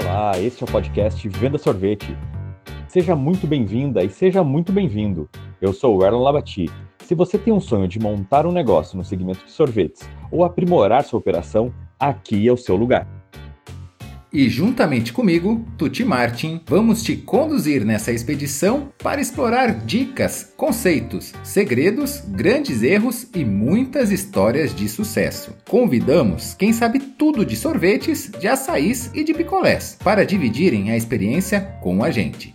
Olá, este é o podcast Venda Sorvete. Seja muito bem-vinda e seja muito bem-vindo. Eu sou o Erlon Labati. Se você tem um sonho de montar um negócio no segmento de sorvetes ou aprimorar sua operação, aqui é o seu lugar. E juntamente comigo, Tuti Martin, vamos te conduzir nessa expedição para explorar dicas, conceitos, segredos, grandes erros e muitas histórias de sucesso. Convidamos quem sabe tudo de sorvetes, de açaís e de picolés para dividirem a experiência com a gente.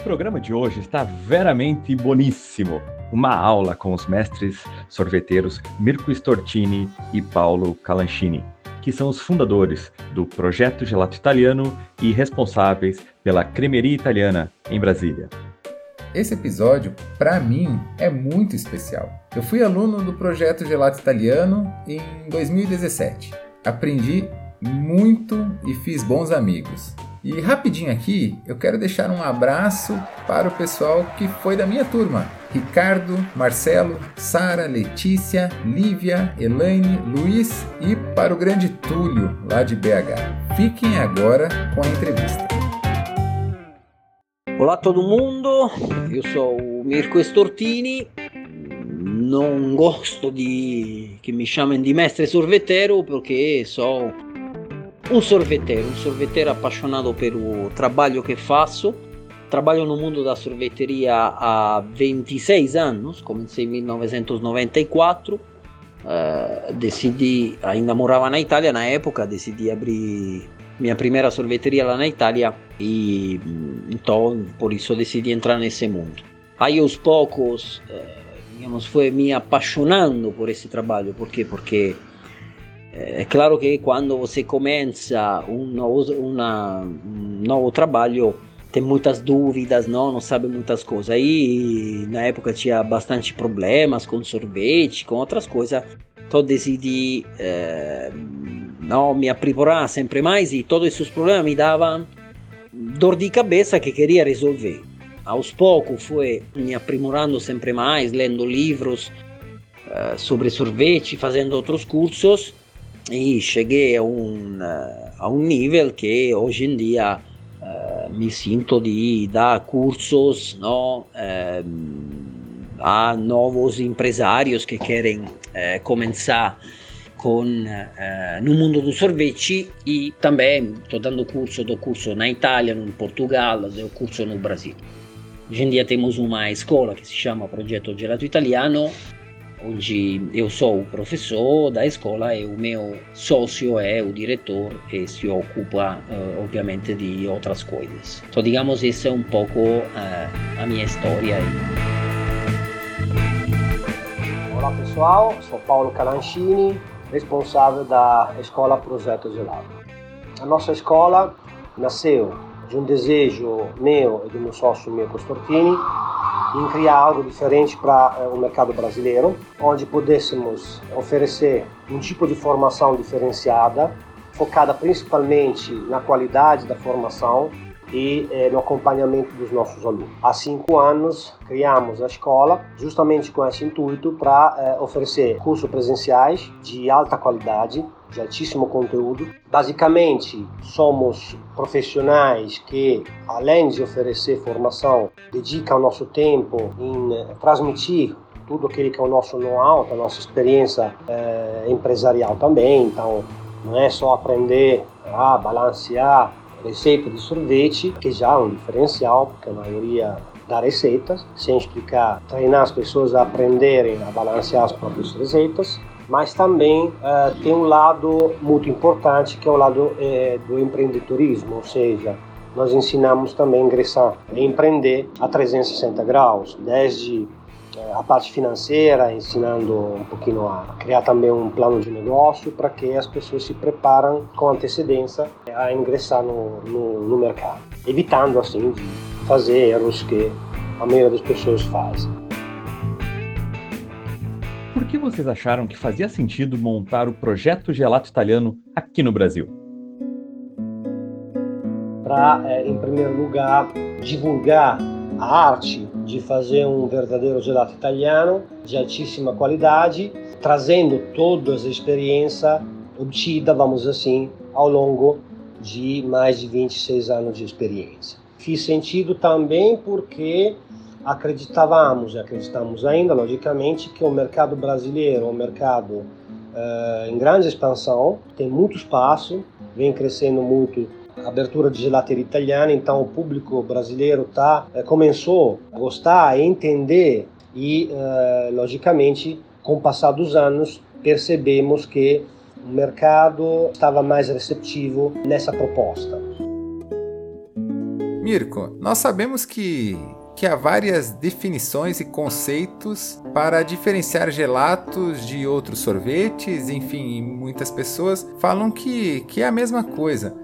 O programa de hoje está veramente boníssimo. Uma aula com os mestres sorveteiros Mirko Stortini e Paulo Calanchini que são os fundadores do Projeto Gelato Italiano e responsáveis pela Cremeria Italiana em Brasília. Esse episódio, para mim, é muito especial. Eu fui aluno do Projeto Gelato Italiano em 2017. Aprendi muito e fiz bons amigos. E rapidinho aqui, eu quero deixar um abraço para o pessoal que foi da minha turma. Ricardo, Marcelo, Sara, Letícia, Lívia, Elaine, Luiz e para o grande Túlio, lá de BH. Fiquem agora com a entrevista. Olá todo mundo, eu sou o Mirko Stortini, não gosto de que me chamem de mestre sorvetero porque sou um sorveteiro, um sorveteiro apaixonado pelo trabalho que faço. Trabalho no mundo da sorveteria há 26 anos, comecei em 1994. Uh, decidi, ainda morava na Itália na época, decidi abrir minha primeira sorveteria lá na Itália e então por isso decidi entrar nesse mundo. Aí aos poucos, eh, digamos, foi me apaixonando por esse trabalho, por quê? Porque é claro que quando você começa um novo, uma, um novo trabalho, tem muitas dúvidas, não, não sabe muitas coisas. Aí na época tinha bastante problemas com sorvete, com outras coisas. Então decidi eh, não me aprimorar sempre mais e todos esses problemas me davam dor de cabeça que queria resolver. Aos poucos fui me aprimorando sempre mais, lendo livros eh, sobre sorvete, fazendo outros cursos e cheguei a um, eh, a um nível que hoje em dia uh, me sinto de dar cursos no, uh, a novos empresários que querem uh, começar com, no mundo do sorvete e também estou dando curso, do curso na Itália, no Portugal, dou curso no Brasil. Hoje em dia temos uma escola que se chama Progetto Gelato Italiano onde eu sou o professor da escola e o meu sócio é o diretor e se ocupa uh, obviamente de outras coisas. Então, digamos, essa é um pouco uh, a minha história. Olá pessoal, sou Paulo Calanchini, responsável da Escola Projeto Gelato. A nossa escola nasceu de um desejo meu e do meu sócio Mirko Stortini em criar algo diferente para eh, o mercado brasileiro, onde pudéssemos oferecer um tipo de formação diferenciada, focada principalmente na qualidade da formação e eh, no acompanhamento dos nossos alunos. Há cinco anos criamos a escola justamente com esse intuito para eh, oferecer cursos presenciais de alta qualidade de altíssimo conteúdo. Basicamente, somos profissionais que, além de oferecer formação, dedicam nosso tempo em eh, transmitir tudo aquilo que é o nosso know-how, a nossa experiência eh, empresarial também. Então, não é só aprender a balancear receita de sorvete, que já é um diferencial, porque a maioria dá receitas, sem explicar, treinar as pessoas a aprenderem a balancear as próprias receitas, mas também uh, tem um lado muito importante que é o lado eh, do empreendedorismo, ou seja, nós ensinamos também a ingressar a empreender a 360 graus, desde eh, a parte financeira, ensinando um pouquinho a criar também um plano de negócio para que as pessoas se preparam com antecedência a ingressar no, no, no mercado, evitando assim de fazer erros que a maioria das pessoas faz. Por que vocês acharam que fazia sentido montar o projeto Gelato Italiano aqui no Brasil? Para, é, em primeiro lugar, divulgar a arte de fazer um verdadeiro gelato italiano de altíssima qualidade, trazendo toda a experiência obtida, vamos assim, ao longo de mais de 26 anos de experiência. Fiz sentido também porque acreditávamos e acreditamos ainda, logicamente, que o mercado brasileiro é um mercado uh, em grande expansão, tem muito espaço, vem crescendo muito a abertura de gelateria italiana, então o público brasileiro tá, uh, começou a gostar, a entender e, uh, logicamente, com o passar dos anos, percebemos que o mercado estava mais receptivo nessa proposta. Mirko, nós sabemos que, que há várias definições e conceitos para diferenciar gelatos de outros sorvetes, enfim, muitas pessoas falam que, que é a mesma coisa.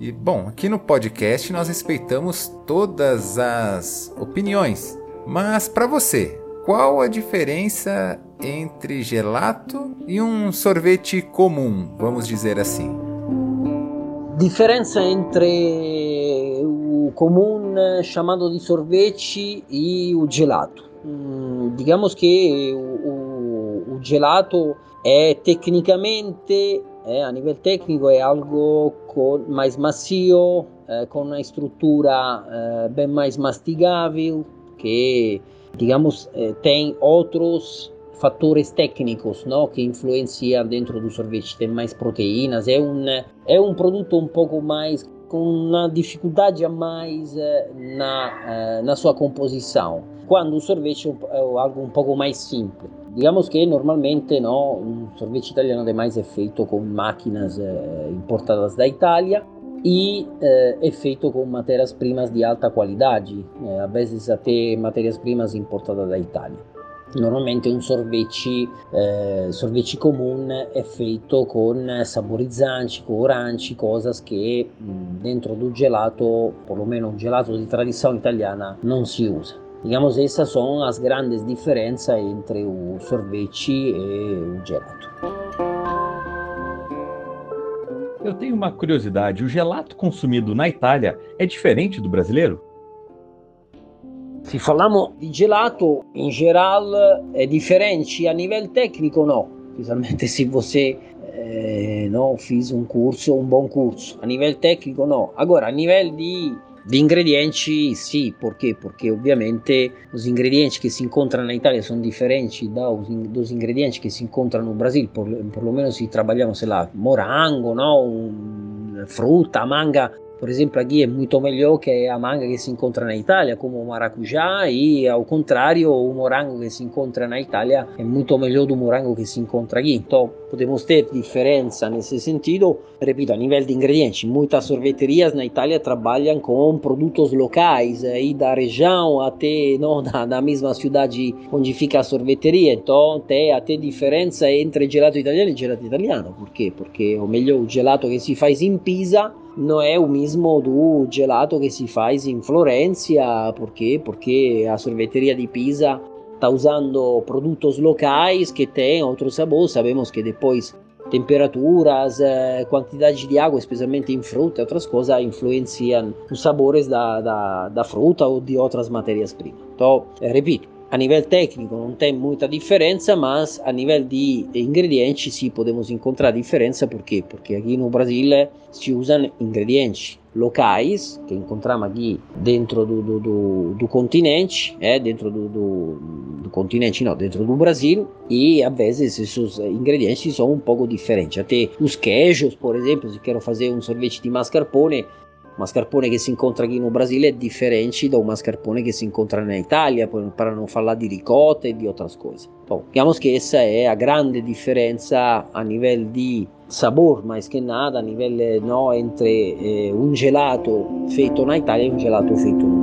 E bom, aqui no podcast nós respeitamos todas as opiniões, mas para você, qual a diferença entre gelato e um sorvete comum, vamos dizer assim? Diferença entre o comum chamado de sorvete e o gelato. Hum, digamos que o, o, o gelato é tecnicamente, é, a nível técnico, é algo com, mais macio, é, com uma estrutura é, bem mais mastigável, que digamos, eh, tem outros fatores técnicos não, que influenciam dentro do sorvete, tem mais proteínas, é um, é um produto um pouco mais com uma dificuldade a mais eh, na, eh, na sua composição, quando o sorvete é algo um pouco mais simples. Digamos que normalmente não, um sorvete italiano é feito com máquinas importadas da Itália e eh, é feito com matérias-primas de alta qualidade, eh, às vezes até matérias-primas importadas da Itália. Normalmente un sorvete, eh, sorvete comune è fatto con saborizzanti, coranci, cose che dentro do gelato, perlomeno un gelato di tradizione italiana, non si usa. Digamos, essas são as grandes diferenças entre o sorvete e o gelato. Eu tenho uma curiosidade: o gelato consumido na Itália é diferente do brasileiro? Se falamos di gelato, in generale è differente, a livello tecnico no, specialmente se você eh, no, fez um curso, um bom curso. A nível técnico no. Agora, a nível di Di ingredienti sì, perché? Perché ovviamente os ingredienti che si incontrano in Italia sono differenti dos ingredienti che si incontrano in Brasile, por, por lo menos si trabalhamos, sei lá, morango, no? Frutta, manga, por exemplo, aqui é muito melhor que a manga que se encontra na Itália, como o maracujá, e ao contrário, o morango que se encontra na Itália é muito melhor do morango que se encontra aqui. Então, podemos ter diferença nesse sentido. Repito, a nível de ingredientes, muitas sorveterias na Itália trabalham com produtos locais, aí da região até não, da, da mesma cidade onde fica a sorveteria. Então, tem até diferença entre gelato italiano e gelato italiano. Quê? Porque o melhor o gelato que se faz em Pisa não é o mesmo do gelato que se faz em Florença, por quê? Porque a sorveteria de Pisa está usando produtos locais que têm outro sabor, sabemos que depois temperaturas, eh, quantidade de água, especialmente em fruta e outras coisas, influenciam os sabores da, da, da fruta ou de outras matérias-primas. Então, repito, a nível técnico não tem muita diferença, mas a nível de ingredientes sim podemos encontrar diferença. Por? Porque aqui no Brasil se usam ingredientes locais que encontramos aqui dentro do, do, do, continente, é, dentro do, do, continente, não, dentro do Brasil, e às vezes esses ingredientes são um pouco diferentes. Até os queijos, por exemplo, se quero fazer um sorvete de mascarpone, mascarpone che si incontra qui no Brasile è differente da un mascarpone che si incontra na Itália, para não falar de ricota e de outras coisas. Bom, digamos que essa é a grande diferença a nível de sabor, mais que nada, a nível no, entre eh, un gelato feito na Itália e un gelato feito no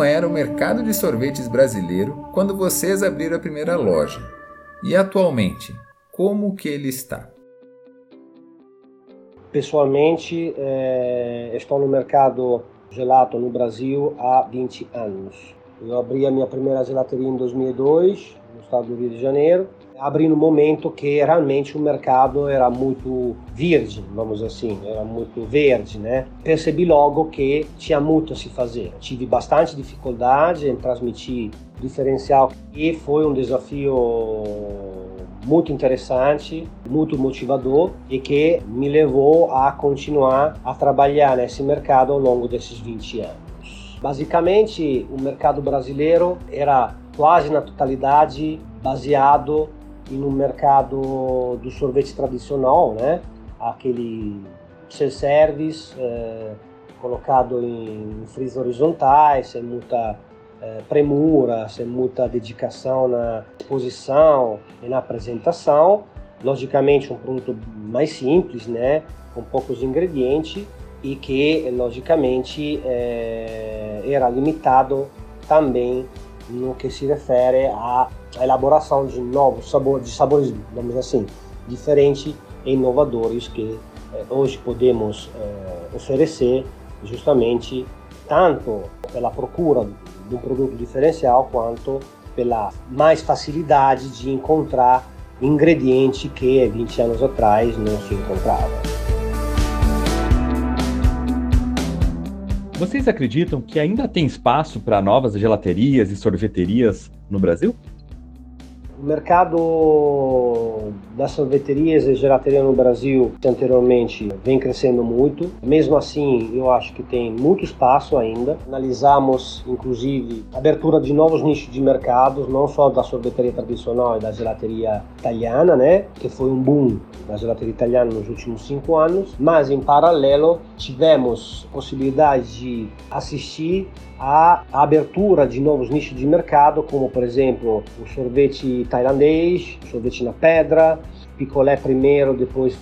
como era o mercado de sorvetes brasileiro quando vocês abriram a primeira loja e atualmente como que ele está? Pessoalmente, é, estou no mercado gelato no Brasil há 20 anos. Eu abri a minha primeira gelateria em 2002 no estado do Rio de Janeiro, abri no momento que realmente o mercado era muito virgem, vamos assim, era muito verde, né? Percebi logo que tinha muito a se fazer. Tive bastante dificuldade em transmitir diferencial e foi um desafio muito interessante, muito motivador e que me levou a continuar a trabalhar nesse mercado ao longo desses 20 anos. Basicamente, o mercado brasileiro era quase na totalidade baseado no mercado do sorvete tradicional, né? Aquele self-service é, colocado em frios horizontais, sem muita é, premura, sem muita dedicação na exposição e na apresentação. Logicamente, um produto mais simples, né? Com poucos ingredientes e que, logicamente, é, era limitado também no que se refere à elaboração de novos sabores, de sabores, vamos assim, diferentes e inovadores que eh, hoje podemos eh, oferecer justamente tanto pela procura de um produto diferencial quanto pela mais facilidade de encontrar ingredientes que 20 anos atrás não se encontrava. Vocês acreditam que ainda tem espaço para novas gelaterias e sorveterias no Brasil? O mercado das sorveterias e gelateria no Brasil anteriormente vem crescendo muito. Mesmo assim, eu acho que tem muito espaço ainda. Analisamos, inclusive, a abertura de novos nichos de mercados, não só da sorveteria tradicional e da gelateria italiana, né, que foi um boom da gelateria italiana nos últimos cinco anos, mas em paralelo tivemos possibilidade de assistir a abertura de novos nichos de mercado, como por exemplo o sorvete tailandês, o sorvete na pedra, picolé primeiro, depois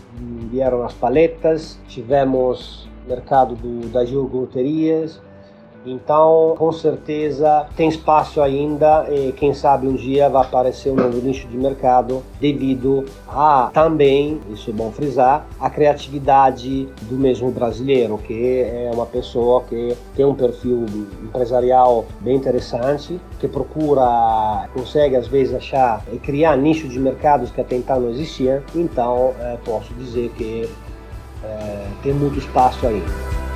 vieram as paletas, tivemos mercado do, das iogurterias, então, com certeza, tem espaço ainda e quem sabe um dia vai aparecer um novo nicho de mercado devido a também, isso é bom frisar, a criatividade do mesmo brasileiro, que é uma pessoa que tem um perfil empresarial bem interessante, que procura, consegue às vezes achar e criar nichos de mercados que até então não existiam. Então, é, posso dizer que é, tem muito espaço ainda.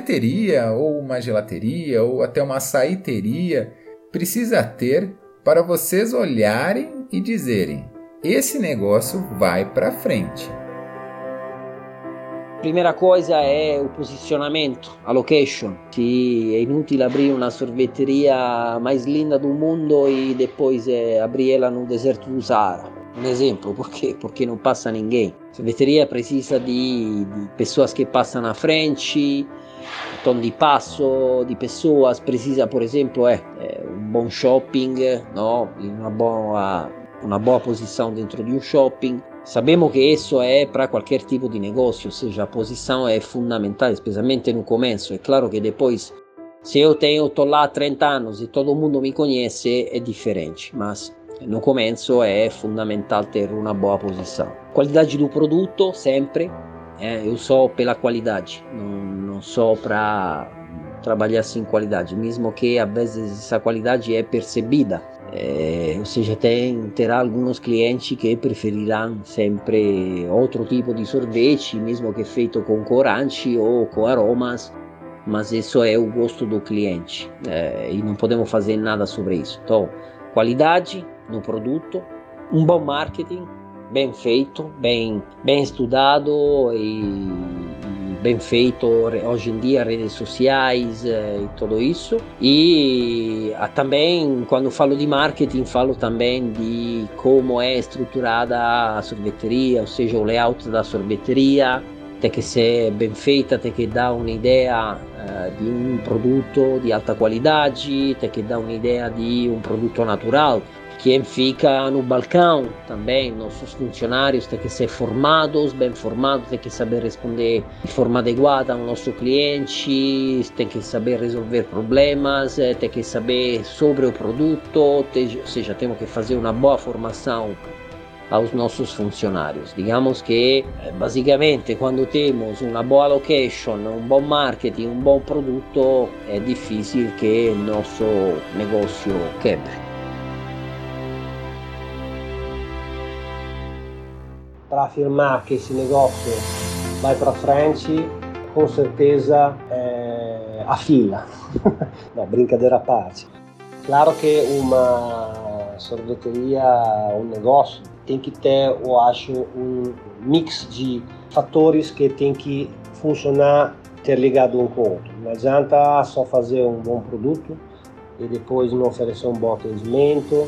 Que sorveteria, ou uma gelateria, ou até uma açaiteria precisa ter para vocês olharem e dizerem: esse negócio vai para frente? Primeira coisa é o posicionamento, a location. Se é inutile abrir uma sorveteria mais linda do mundo e depois é, abrir ela no deserto do Saara. Um exemplo, por quê? Porque não passa ninguém. A sorveteria precisa de, de pessoas que passam na frente, tom de passo de pessoas, precisa, por exemplo, é, é um bom shopping, no? uma, boa, uma boa posição dentro de um shopping. Sabemos que isso é para qualquer tipo de negócio, ou seja, a posição é fundamental, especialmente no começo. É claro que depois, se eu tenho, estou lá há 30 anos e todo mundo me conhece, é diferente, mas no começo é fundamental ter uma boa posição. Qualidade do produto, sempre. É, eu sou pela qualidade, não, sou para trabalhar sem qualidade, mesmo que às vezes essa qualidade é percebida. É, ou seja, tem, terá alguns clientes que preferirão sempre outro tipo de sorvete, mesmo que feito com corante ou com aromas, mas isso é o gosto do cliente é, e não podemos fazer nada sobre isso. Então, qualidade, no produto, um bom marketing bem feito, bem, bem estudado e bem feito hoje em dia redes sociais eh, e tudo isso. E ah, também quando falo de marketing falo também de como é estruturada a sorveteria, ou seja o layout da sorveteria tem que ser bem feita, tem que dar uma ideia uh, de um produto de alta qualidade, tem que dar uma ideia de um produto quem fica no balcão também, nossos funcionários têm que ser formados, bem formados, têm que saber responder de forma adequada ao nosso cliente, têm que saber resolver problemas, têm que saber sobre o produto, ou seja, temos que fazer uma boa formação aos nossos funcionários. Digamos que eh, basicamente quando temos uma boa location, um bom marketing, um bom produto, é difícil que nosso negócio quebre. Para afirmar que esse negócio vai para frente, com certeza é a fila. Não, brincadeira à parte. Claro que uma sorveteria, um negócio, tem que ter, eu acho, um mix de fatores que tem que funcionar, ter ligado um com o outro. Não adianta só fazer um bom produto e depois não oferecer um bom atendimento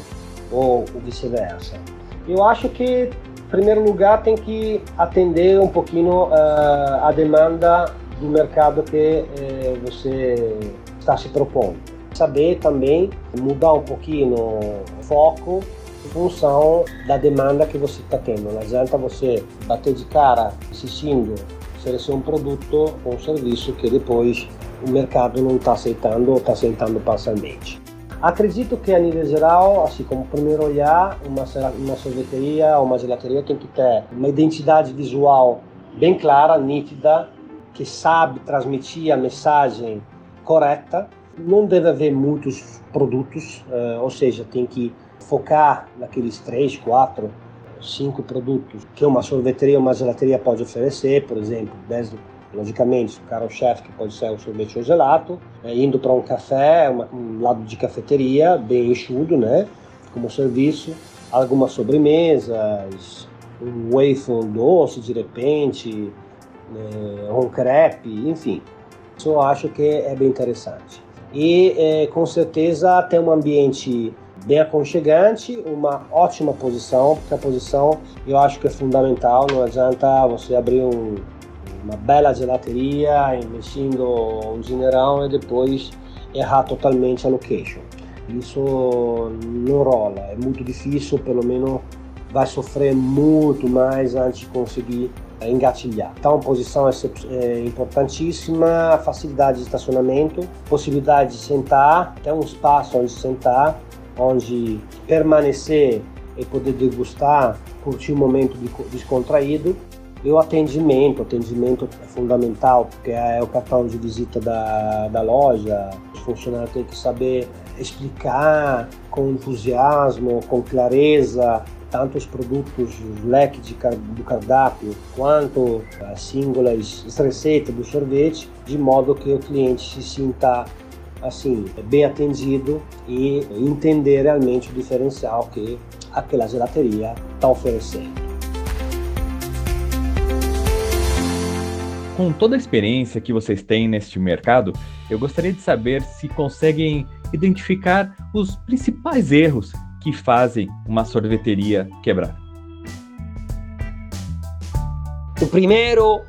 ou vice-versa. Eu acho que, primeiro lugar, tem que atender um pouquinho uh, a demanda do mercado que uh, você está se propondo. Saber também mudar um pouquinho o foco em função da demanda que você está tendo. Não adianta você bater de cara insistindo oferecer um produto ou um serviço que depois o mercado não está aceitando ou está aceitando parcialmente. Acredito que a nível geral, assim como primeiro olhar, uma, uma sorveteria ou uma gelateria tem que ter uma identidade visual bem clara, nítida, que sabe transmitir a mensagem correta. Não deve haver muitos produtos, uh, ou seja, tem que focar naqueles três, quatro, cinco produtos que uma sorveteria ou uma gelateria pode oferecer, por exemplo, desde logicamente o cara o chefe que pode ser o sorvete ou gelato, é, indo para um café, uma, um lado de cafeteria bem enxudo, né, como serviço, algumas sobremesas, um waffle doce de repente, é, um crepe, enfim. Isso eu acho que é bem interessante. E é, com certeza tem um ambiente bem aconchegante, uma ótima posição, porque a posição eu acho que é fundamental, não adianta você abrir um, uma bela gelateria investindo um dinheirão e depois errar totalmente a location. Isso não rola, é muito difícil, pelo menos vai sofrer muito mais antes de conseguir engatilhar. Então, posição é, é importantíssima, facilidade de estacionamento, possibilidade de sentar, até um espaço onde sentar, onde permanecer e poder degustar, curtir um momento descontraído. E o atendimento, o atendimento é fundamental, porque é o cartão de visita da, da loja, os funcionários têm que saber explicar com entusiasmo, com clareza, tanto os produtos, os leques do cardápio, quanto as singlas, as receitas do sorvete, de modo que o cliente se sinta assim, bem atendido e entender realmente o diferencial que aquela gelateria está oferecendo. Com toda a experiência que vocês têm neste mercado, eu gostaria de saber se conseguem identificar os principais erros que fazem uma sorveteria quebrar. O primeiro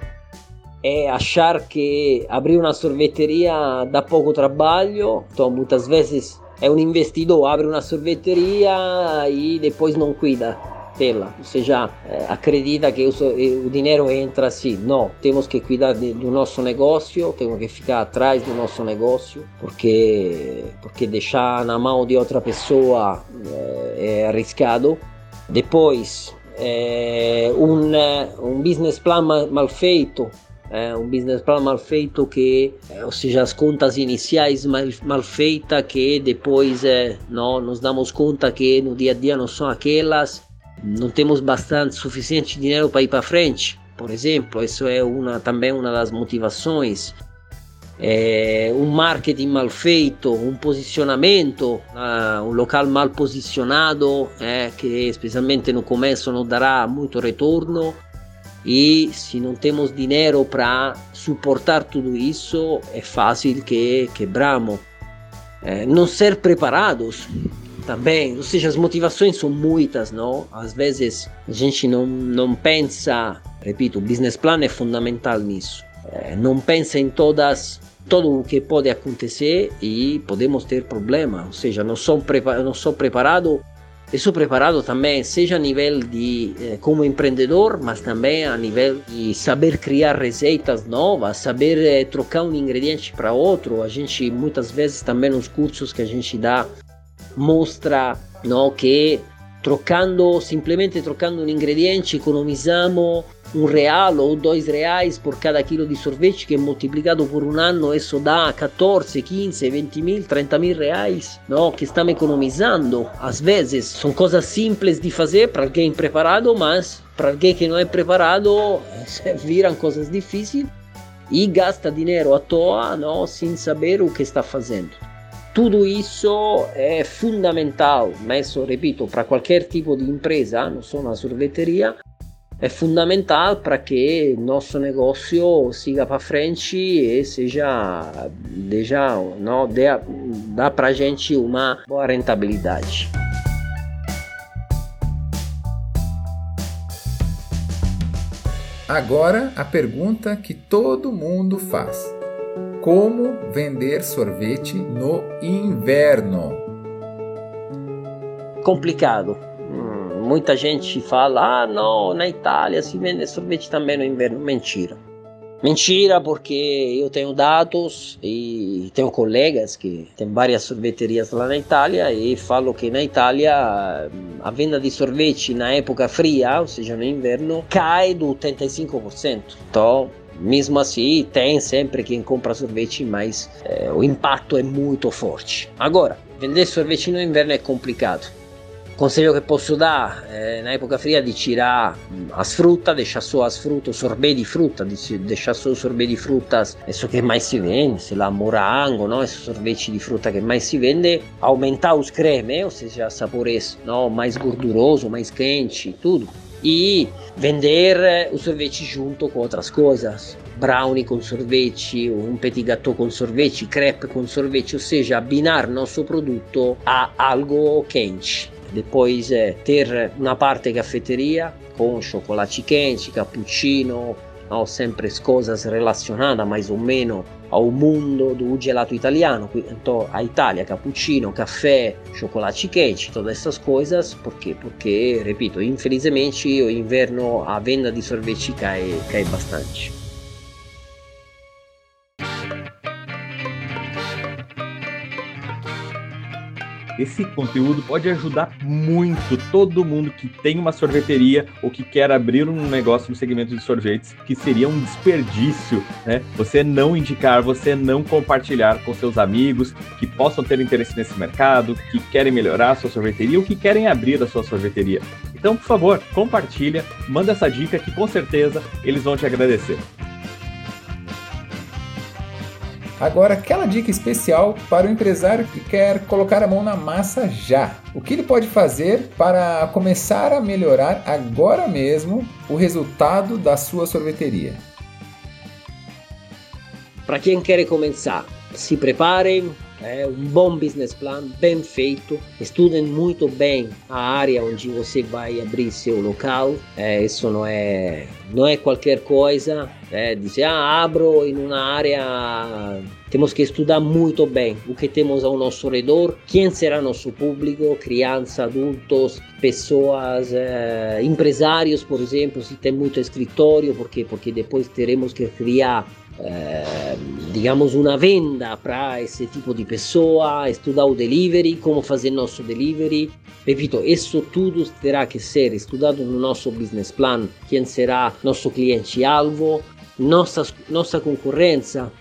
é achar que abrir uma sorveteria dá pouco trabalho, então muitas vezes é um investidor, abre uma sorveteria e depois não cuida dela, ou seja, é, acredita que o, o dinheiro entra assim. Não, temos que cuidar do nosso negócio, temos que ficar atrás do nosso negócio, porque, porque deixar na mão de outra pessoa é, é arriscado. Depois, é, um, um business plan mal feito é um business plan mal feito que, ou seja, as contas iniciais mal, mal feitas que depois é, não, nos damos conta que no dia a dia não são aquelas, não temos bastante, suficiente dinheiro para ir para frente, por exemplo, isso é uma, também uma das motivações. É, um marketing mal feito, um posicionamento, uh, um local mal posicionado, é, que especialmente no começo não dará muito retorno e se não temos dinheiro para suportar tudo isso, é fácil que quebramos. É, não ser preparados também, ou seja, as motivações são muitas, não? Às vezes a gente não, não pensa, repito, o business plan é fundamental nisso. É, não pensa em todas todo o que pode acontecer e podemos ter problema, ou seja, não sou, não sou preparado Estou preparado também, seja a nível de eh, como empreendedor, mas também a nível de saber criar receitas novas, saber eh, trocar um ingrediente para outro. A gente muitas vezes também nos cursos que a gente dá mostra não, que trocando, simplesmente trocando um ingrediente, economizamos um real ou dois reais por cada quilo de sorvete que multiplicado por um ano isso dá 14, 15, 20 mil, 30 mil reais no? que estamos economizando às vezes são coisas simples de fazer para alguém preparado mas para alguém que não é preparado viram coisas difíceis e gasta dinheiro à toa no? sem saber o que está fazendo tudo isso é fundamental, mas repito, para qualquer tipo de empresa, não só na sorveteria, é fundamental para que nosso negócio siga para frente e seja, deixa, não, dê, dá para a gente uma boa rentabilidade. Agora a pergunta que todo mundo faz: Como vender sorvete no inverno? Complicado muita gente fala: ah, não, na Itália se vende sorvete também no inverno. Mentira. Mentira, porque eu tenho dados e tenho colegas que têm várias sorveterias lá na Itália e falo que na Itália a venda de sorvete na época fria, ou seja, no inverno, cai do 85%. Então, mesmo assim, tem sempre quem compra sorvete, mas é, o impacto é muito forte. Agora, vender sorvete no inverno é complicado conselho que posso dar eh, na época fria di tirar as frutas, deixar só as frutas, de fruta, deixar só o de frutas, isso que mais se vende, sei lá, morango, não? Esse sorvete de fruta que mais se vende, aumentar os cremes, ou seja, sabores não? mais gorduroso, mais quente, tudo. E vender eh, o sorvete junto com outras coisas, brownie com sorvete, um petit gâteau com sorvete, crepe com sorvete, ou seja, abinar nosso produto a algo quente. Depois é, ter uma parte caffetteria com chocolate quente, cappuccino, no? sempre coisas relacionadas mais ou menos ao mundo do gelato italiano, então a Itália, cappuccino, caffè, chocolate quente, todas essas coisas, porque, porque, repito, infelizmente o inverno a venda di sorvete cai, cai bastante. Esse conteúdo pode ajudar muito todo mundo que tem uma sorveteria ou que quer abrir um negócio no segmento de sorvetes, que seria um desperdício, né? Você não indicar, você não compartilhar com seus amigos que possam ter interesse nesse mercado, que querem melhorar a sua sorveteria ou que querem abrir a sua sorveteria. Então, por favor, compartilha, manda essa dica que com certeza eles vão te agradecer. Agora, aquela dica especial para o empresário que quer colocar a mão na massa já. O que ele pode fazer para começar a melhorar agora mesmo o resultado da sua sorveteria? Para quem quer começar, se preparem, é um bom business plan, bem feito. Estudem muito bem a área onde você vai abrir seu local. É, isso não é, não é qualquer coisa. É, dizer, ah, abro em uma área. Temos que estudar muito bem o que temos ao nosso redor, quem será nosso público, crianças, adultos, pessoas, é, empresários, por exemplo, se tem muito escritório, porque porque depois teremos que criar eh, digamos uma venda para esse tipo de pessoa, estudar o delivery, como fazer nosso delivery. Repito, isso tudo terá que ser estudado no nosso business plan, quem será nosso cliente-alvo, nossa, nossa concorrência,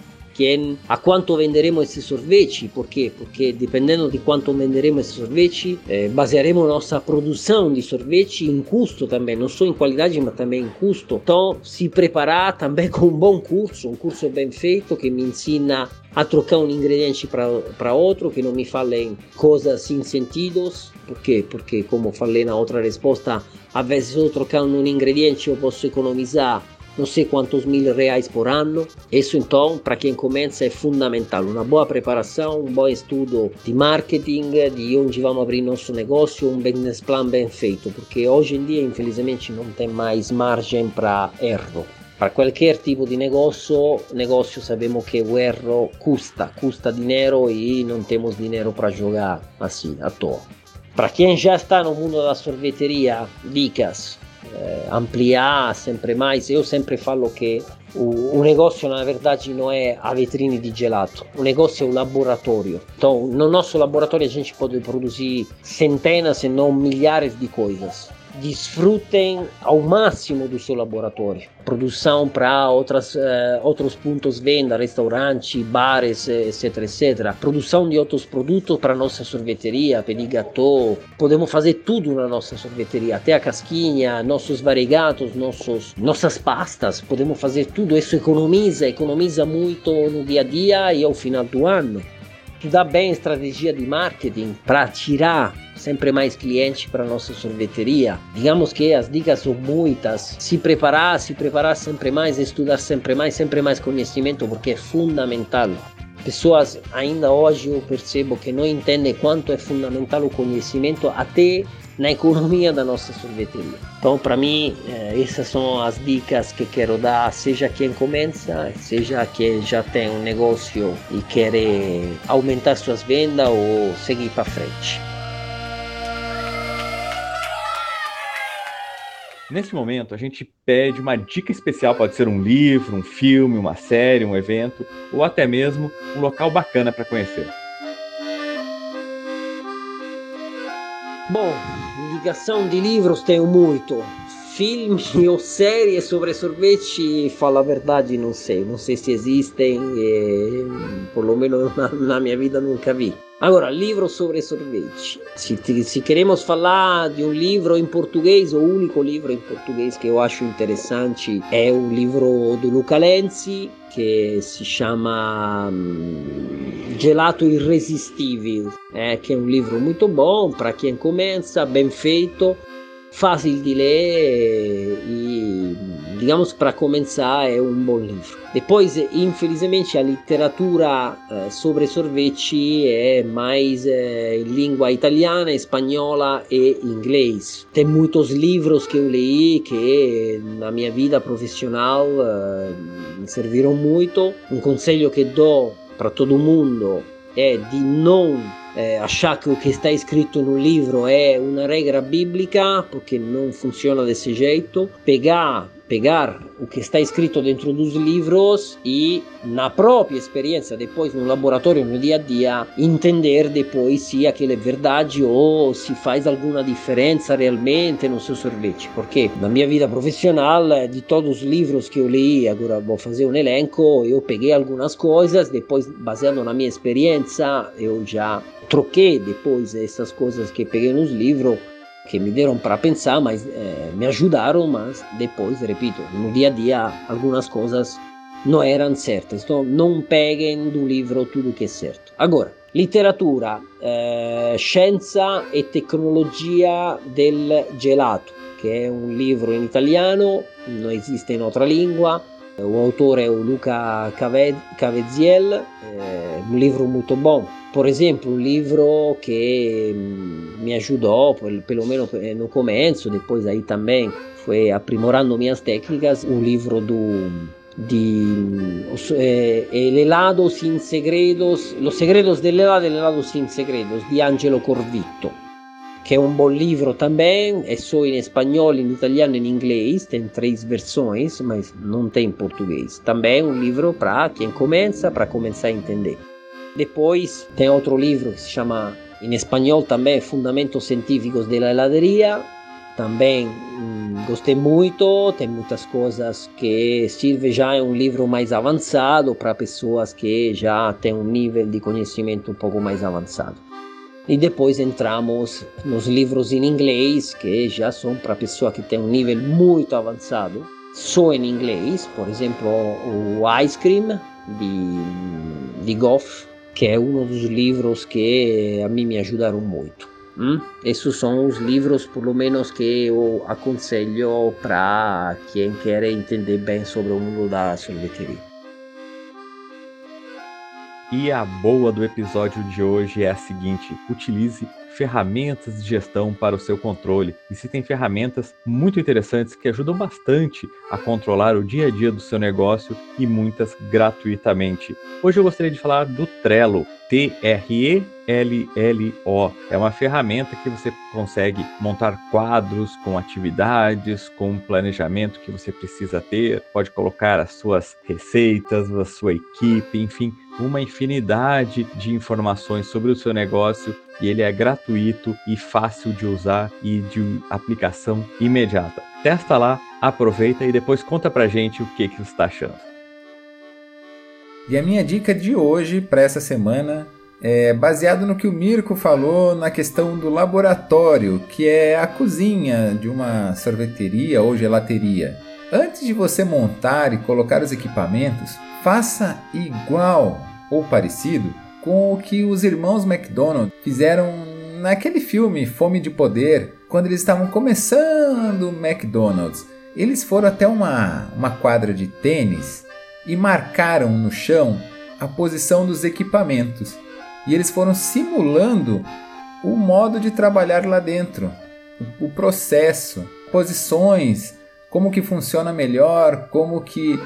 quem, a quanto venderemo esses sorvete, por quê? Porque dependendo de quanto venderemo esses sorvete, eh, basearemos nossa produção de sorvete em custo também, não só em qualidade, mas também em custo. Então, se preparar também com um bom curso, um curso bem feito que me ensina a trocar um ingrediente para outro, que não me falem coisas sem sentidos. Por quê? Porque, como falei na outra resposta, às vezes eu trocando um ingrediente eu posso economizar não sei quantos mil reais por ano. Isso então, para quem começa, é fundamental. Uma boa preparação, um bom estudo de marketing, de onde vamos abrir nosso negócio, um business plan bem feito, porque hoje em dia, infelizmente, não tem mais margem para erro. Para qualquer tipo de negócio, negócio sabemos que o erro custa, custa dinheiro e não temos dinheiro para jogar assim, à toa. Para quem já está no mundo da sorveteria, dicas, eh, ampliar sempre mais. Eu sempre falo que O, o, negócio, na verdade, não é a vitrine de gelato, o negócio é o laboratório. Então, no nosso laboratório, a gente pode produzir centenas, se não milhares de coisas desfrutem ao máximo do seu laboratório. Produção para outras, uh, outros pontos de venda, restaurantes, bares, etc, etc. Produção de outros produtos para nossa sorveteria, pedir gâteau. Podemos fazer tudo na nossa sorveteria, até a casquinha, nossos variegatos, nossos, nossas pastas. Podemos fazer tudo. Isso economiza, economiza muito no dia a dia e ao final do ano. Estudar bem estratégia de marketing para tirar sempre mais clientes para nossa sorveteria. Digamos que as dicas são muitas. Se preparar, se preparar sempre mais, estudar sempre mais, sempre mais conhecimento, porque é fundamental. Pessoas ainda hoje eu percebo que não entendem quanto é fundamental o conhecimento até na economia da nossa sorveteria. Então, para mim, eh, essas são as dicas que quero dar, seja quem começa, seja quem já tem um negócio e quer aumentar suas vendas ou seguir para frente. Nesse momento, a gente pede uma dica especial, pode ser um livro, um filme, uma série, um evento, ou até mesmo um local bacana para conhecer. Bom, indicação de livros tenho muito. Filme ou série sobre sorvete, falo a verdade, não sei. Não sei se existem, e, lo menos na, na minha vida nunca vi. Agora, livro sobre sorvete. Se, se, queremos falar de um livro em português, o único livro em português que eu acho interessante é o livro do Luca Lenzi, que se chama um, Gelato Irresistível, é, que é um livro muito bom para quem começa, bem feito, fácil de ler e, digamos, para começar é um bom livro. Depois, infelizmente, a literatura uh, sobre sorvete é mais uh, em língua italiana, espanhola e inglês. Tem muitos livros que eu li que na minha vida profissional uh, me serviram muito. Um conselho que dou para todo mundo é de não é, achar que o que está escrito no livro é uma regra bíblica, porque não funciona desse jeito, pegar pegar o que está escrito dentro dos livros e na própria experiência depois no laboratório no dia a dia entender depois se aquilo é verdade ou se faz alguma diferença realmente no seu sorvete. Porque na minha vida profissional de todos os livros que eu li agora vou fazer um elenco eu peguei algumas coisas depois baseado na minha experiência eu já troquei depois essas coisas que peguei nos livros que me deram para pensar, mas é, me ajudaram, mas depois, repito, no dia a dia algumas coisas não eram certas. Então não peguem do livro tudo que é certo. Agora, literatura, eh, scienza e tecnologia del gelato, che è un libro in italiano, non esiste in altra lingua, o autore o Luca Caveziel, é um livro muito bom. Por exemplo, um livro que me ajudou, pelo menos no começo, depois aí também foi aprimorando minhas técnicas, um livro do de eh, El helado segredos, Los segredos del helado, el sin segredos, di Angelo Corvitto que é um bom livro também, é só em espanhol, em italiano e em inglês, tem três versões, mas não tem português. Também um livro para quem começa, para começar a entender. Depois tem outro livro que se chama, em espanhol também, Fundamentos Científicos da Heladeria, também hum, gostei muito, tem muitas coisas que serve já é um livro mais avançado para pessoas que já têm um nível de conhecimento um pouco mais avançado. E depois entramos nos livros em inglês, que já são para pessoa que tem um nível muito avançado, só em inglês, por exemplo, o Ice Cream de, de Goff, que é um dos livros que a mim me ajudaram muito. Hum? Esses são os livros, pelo menos, que eu aconselho para quem quer entender bem sobre o mundo da sorveteria. E a boa do episódio de hoje é a seguinte: utilize ferramentas de gestão para o seu controle. E se tem ferramentas muito interessantes que ajudam bastante a controlar o dia a dia do seu negócio e muitas gratuitamente. Hoje eu gostaria de falar do Trello, T-R-E-L-L-O. LLO. É uma ferramenta que você consegue montar quadros com atividades, com planejamento que você precisa ter, pode colocar as suas receitas, a sua equipe, enfim, uma infinidade de informações sobre o seu negócio e ele é gratuito e fácil de usar e de aplicação imediata. Testa lá, aproveita e depois conta pra gente o que, que você está achando. E a minha dica de hoje para essa semana é baseado no que o Mirko falou na questão do laboratório, que é a cozinha de uma sorveteria ou gelateria. Antes de você montar e colocar os equipamentos, faça igual ou parecido com o que os irmãos McDonald fizeram naquele filme Fome de Poder, quando eles estavam começando o McDonald's. Eles foram até uma, uma quadra de tênis e marcaram no chão a posição dos equipamentos. E eles foram simulando o modo de trabalhar lá dentro, o processo, posições, como que funciona melhor, como que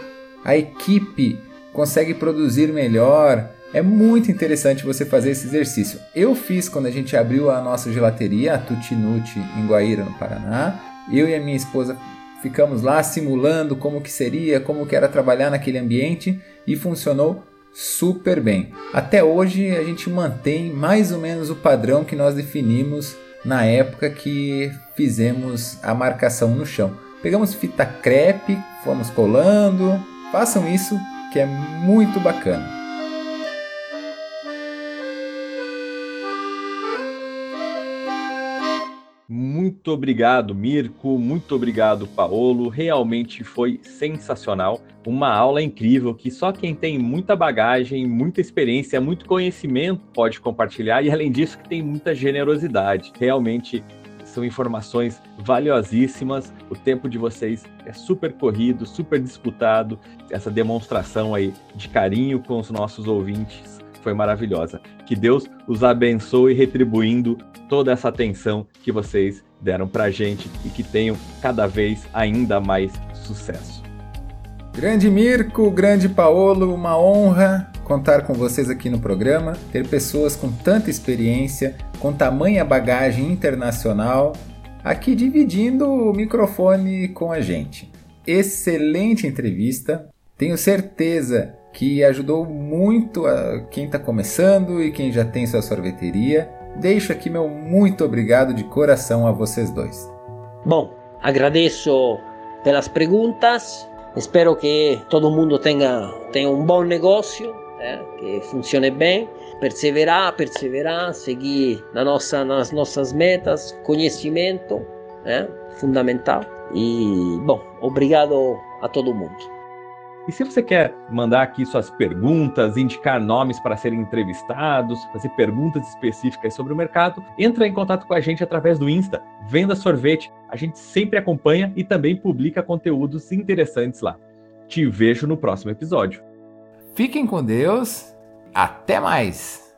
a equipe consegue produzir melhor. É muito interessante você fazer esse exercício. Eu fiz quando a gente abriu a nossa gelateria, a Tutinuti, em Guaíra, no Paraná. Eu e a minha esposa ficamos lá simulando como que seria, como que era trabalhar naquele ambiente e funcionou super bem. Até hoje a gente mantém mais ou menos o padrão que nós definimos na época que fizemos a marcação no chão. Pegamos fita crepe, fomos colando. Façam isso que é muito bacana. Muito obrigado, Mirko. Muito obrigado, Paolo. Realmente foi sensacional. Uma aula incrível que só quem tem muita bagagem, muita experiência, muito conhecimento pode compartilhar e, além disso, que tem muita generosidade. Realmente são informações valiosíssimas. O tempo de vocês é super corrido, super disputado. Essa demonstração aí de carinho com os nossos ouvintes foi maravilhosa. Que Deus os abençoe retribuindo toda essa atenção que vocês deram pra gente e que tenham cada vez ainda mais sucesso. Grande Mirko, grande Paolo, uma honra contar com vocês aqui no programa, ter pessoas com tanta experiência, com tamanha bagagem internacional, aqui dividindo o microfone com a gente. Excelente entrevista, tenho certeza que ajudou muito a quem está começando e quem já tem sua sorveteria. Deixo aqui meu muito obrigado de coração a vocês dois. Bom, agradeço pelas perguntas. Espero que todo mundo tenha, tenha um bom negócio é, que funcione bem, perseverar, perseverar, seguir na nossa, nas nossas metas, conhecimento, é, fundamental. E, bom, obrigado a todo mundo. E se você quer mandar aqui suas perguntas, indicar nomes para serem entrevistados, fazer perguntas específicas sobre o mercado, entra em contato com a gente através do Insta, Venda Sorvete. A gente sempre acompanha e também publica conteúdos interessantes lá. Te vejo no próximo episódio. Fiquem com Deus. Até mais!